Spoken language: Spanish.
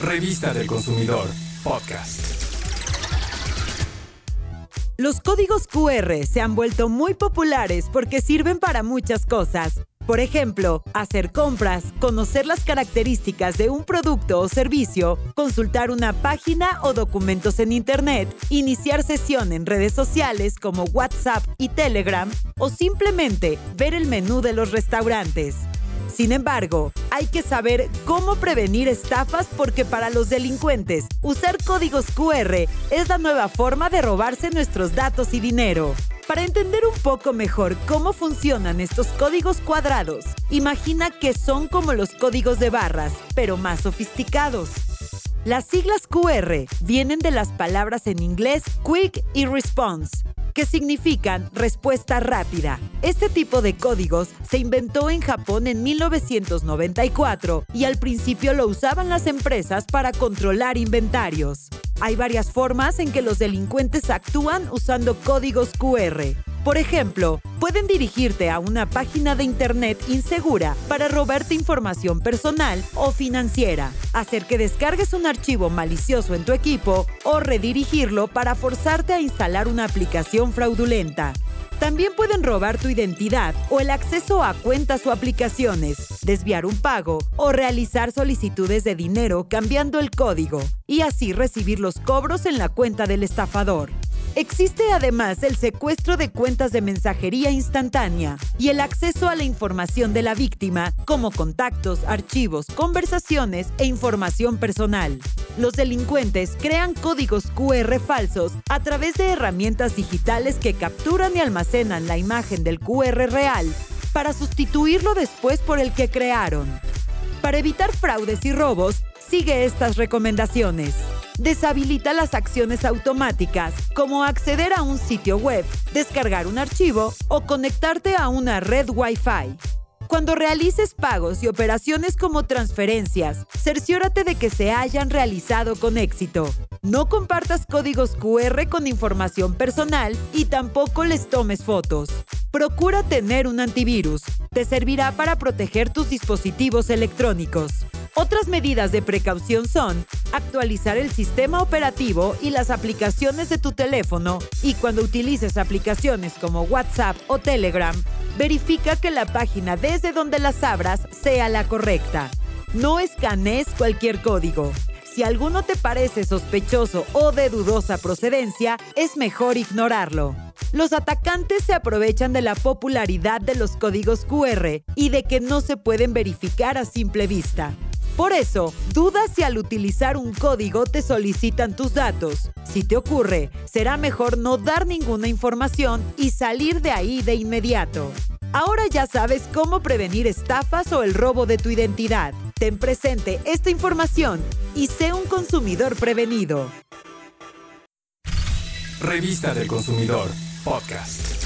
Revista del Consumidor, podcast. Los códigos QR se han vuelto muy populares porque sirven para muchas cosas. Por ejemplo, hacer compras, conocer las características de un producto o servicio, consultar una página o documentos en Internet, iniciar sesión en redes sociales como WhatsApp y Telegram o simplemente ver el menú de los restaurantes. Sin embargo, hay que saber cómo prevenir estafas porque para los delincuentes, usar códigos QR es la nueva forma de robarse nuestros datos y dinero. Para entender un poco mejor cómo funcionan estos códigos cuadrados, imagina que son como los códigos de barras, pero más sofisticados. Las siglas QR vienen de las palabras en inglés Quick y Response, que significan respuesta rápida. Este tipo de códigos se inventó en Japón en 1994 y al principio lo usaban las empresas para controlar inventarios. Hay varias formas en que los delincuentes actúan usando códigos QR. Por ejemplo, pueden dirigirte a una página de Internet insegura para robarte información personal o financiera, hacer que descargues un archivo malicioso en tu equipo o redirigirlo para forzarte a instalar una aplicación fraudulenta. También pueden robar tu identidad o el acceso a cuentas o aplicaciones, desviar un pago o realizar solicitudes de dinero cambiando el código y así recibir los cobros en la cuenta del estafador. Existe además el secuestro de cuentas de mensajería instantánea y el acceso a la información de la víctima, como contactos, archivos, conversaciones e información personal. Los delincuentes crean códigos QR falsos a través de herramientas digitales que capturan y almacenan la imagen del QR real para sustituirlo después por el que crearon. Para evitar fraudes y robos, sigue estas recomendaciones deshabilita las acciones automáticas como acceder a un sitio web, descargar un archivo o conectarte a una red Wi-Fi. Cuando realices pagos y operaciones como transferencias, cerciórate de que se hayan realizado con éxito. No compartas códigos QR con información personal y tampoco les tomes fotos. Procura tener un antivirus. Te servirá para proteger tus dispositivos electrónicos. Otras medidas de precaución son actualizar el sistema operativo y las aplicaciones de tu teléfono y cuando utilices aplicaciones como WhatsApp o Telegram, verifica que la página desde donde las abras sea la correcta. No escanees cualquier código. Si alguno te parece sospechoso o de dudosa procedencia, es mejor ignorarlo. Los atacantes se aprovechan de la popularidad de los códigos QR y de que no se pueden verificar a simple vista. Por eso, duda si al utilizar un código te solicitan tus datos. Si te ocurre, será mejor no dar ninguna información y salir de ahí de inmediato. Ahora ya sabes cómo prevenir estafas o el robo de tu identidad. Ten presente esta información y sé un consumidor prevenido. Revista del Consumidor, podcast.